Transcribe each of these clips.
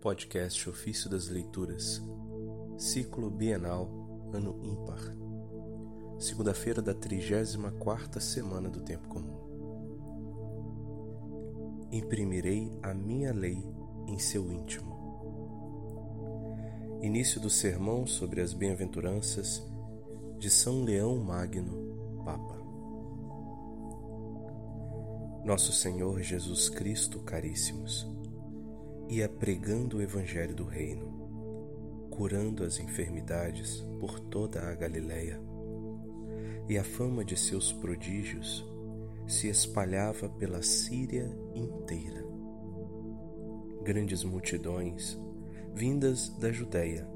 Podcast Ofício das Leituras, Ciclo Bienal, Ano Ímpar, segunda-feira da 34ª semana do Tempo Comum. Imprimirei a minha lei em seu íntimo. Início do sermão sobre as bem-aventuranças de São Leão Magno, Papa. Nosso Senhor Jesus Cristo, caríssimos, ia pregando o Evangelho do Reino, curando as enfermidades por toda a Galiléia, e a fama de seus prodígios se espalhava pela Síria inteira. Grandes multidões, vindas da Judéia,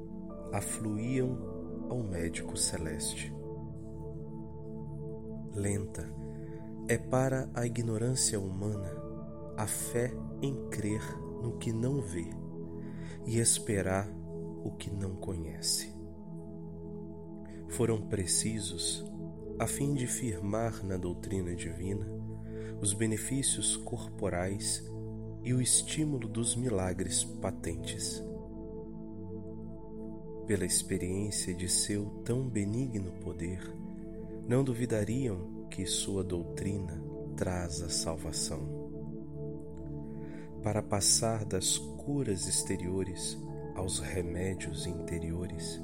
afluíam ao médico celeste. Lenta é para a ignorância humana a fé em crer no que não vê e esperar o que não conhece. Foram precisos, a fim de firmar na doutrina divina os benefícios corporais e o estímulo dos milagres patentes. Pela experiência de seu tão benigno poder, não duvidariam que sua doutrina traz a salvação para passar das curas exteriores aos remédios interiores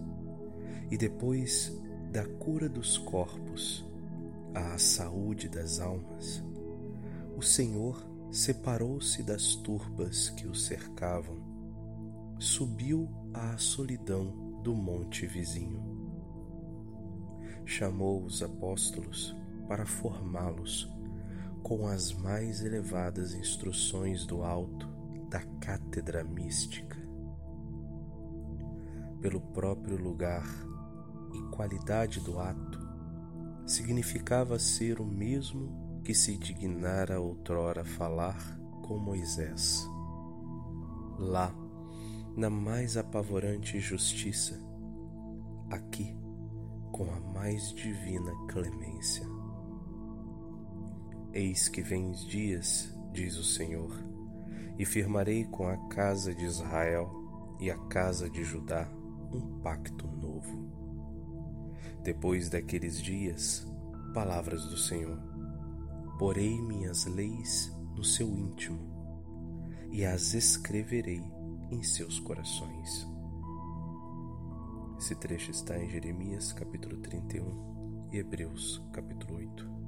e depois da cura dos corpos à saúde das almas, o Senhor separou-se das turbas que o cercavam, subiu à solidão do monte vizinho. Chamou os apóstolos para formá-los com as mais elevadas instruções do alto da cátedra mística. Pelo próprio lugar e qualidade do ato, significava ser o mesmo que se dignara outrora falar com Moisés. Lá, na mais apavorante justiça, aqui, com a mais divina clemência. Eis que vem dias, diz o Senhor, e firmarei com a casa de Israel e a casa de Judá um pacto novo. Depois daqueles dias, palavras do Senhor, porei minhas leis no seu íntimo e as escreverei em seus corações. Esse trecho está em Jeremias capítulo 31 e Hebreus capítulo 8.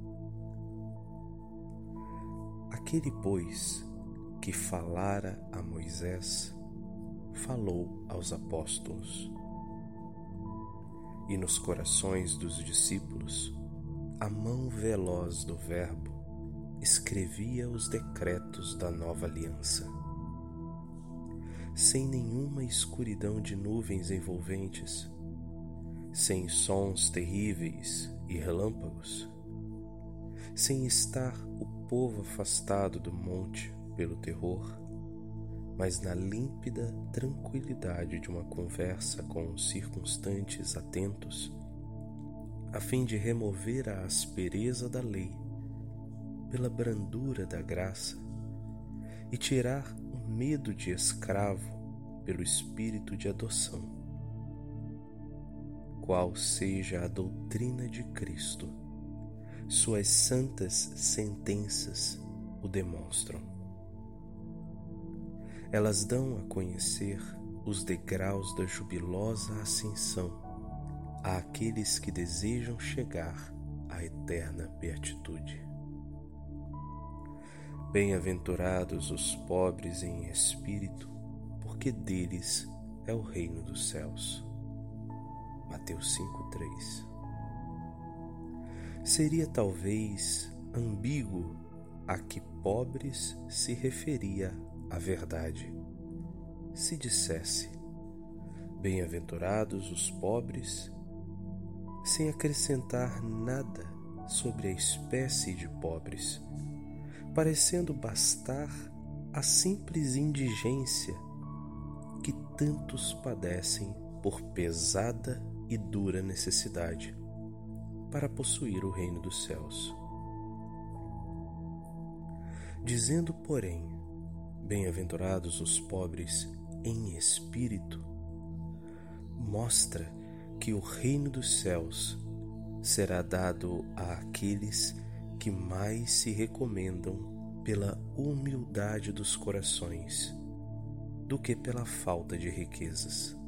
Aquele, pois, que falara a Moisés, falou aos apóstolos. E nos corações dos discípulos, a mão veloz do Verbo escrevia os decretos da nova aliança. Sem nenhuma escuridão de nuvens envolventes, sem sons terríveis e relâmpagos, sem estar o povo afastado do monte pelo terror, mas na límpida tranquilidade de uma conversa com os circunstantes atentos, a fim de remover a aspereza da lei pela brandura da graça e tirar o medo de escravo pelo espírito de adoção. Qual seja a doutrina de Cristo, suas santas sentenças o demonstram. Elas dão a conhecer os degraus da jubilosa ascensão àqueles que desejam chegar à eterna beatitude. Bem-aventurados os pobres em espírito, porque deles é o reino dos céus. Mateus 5:3 seria talvez ambíguo a que pobres se referia a verdade. Se dissesse: Bem-aventurados os pobres, sem acrescentar nada sobre a espécie de pobres, parecendo bastar a simples indigência que tantos padecem por pesada e dura necessidade para possuir o reino dos céus. Dizendo, porém, bem-aventurados os pobres em espírito, mostra que o reino dos céus será dado àqueles que mais se recomendam pela humildade dos corações do que pela falta de riquezas.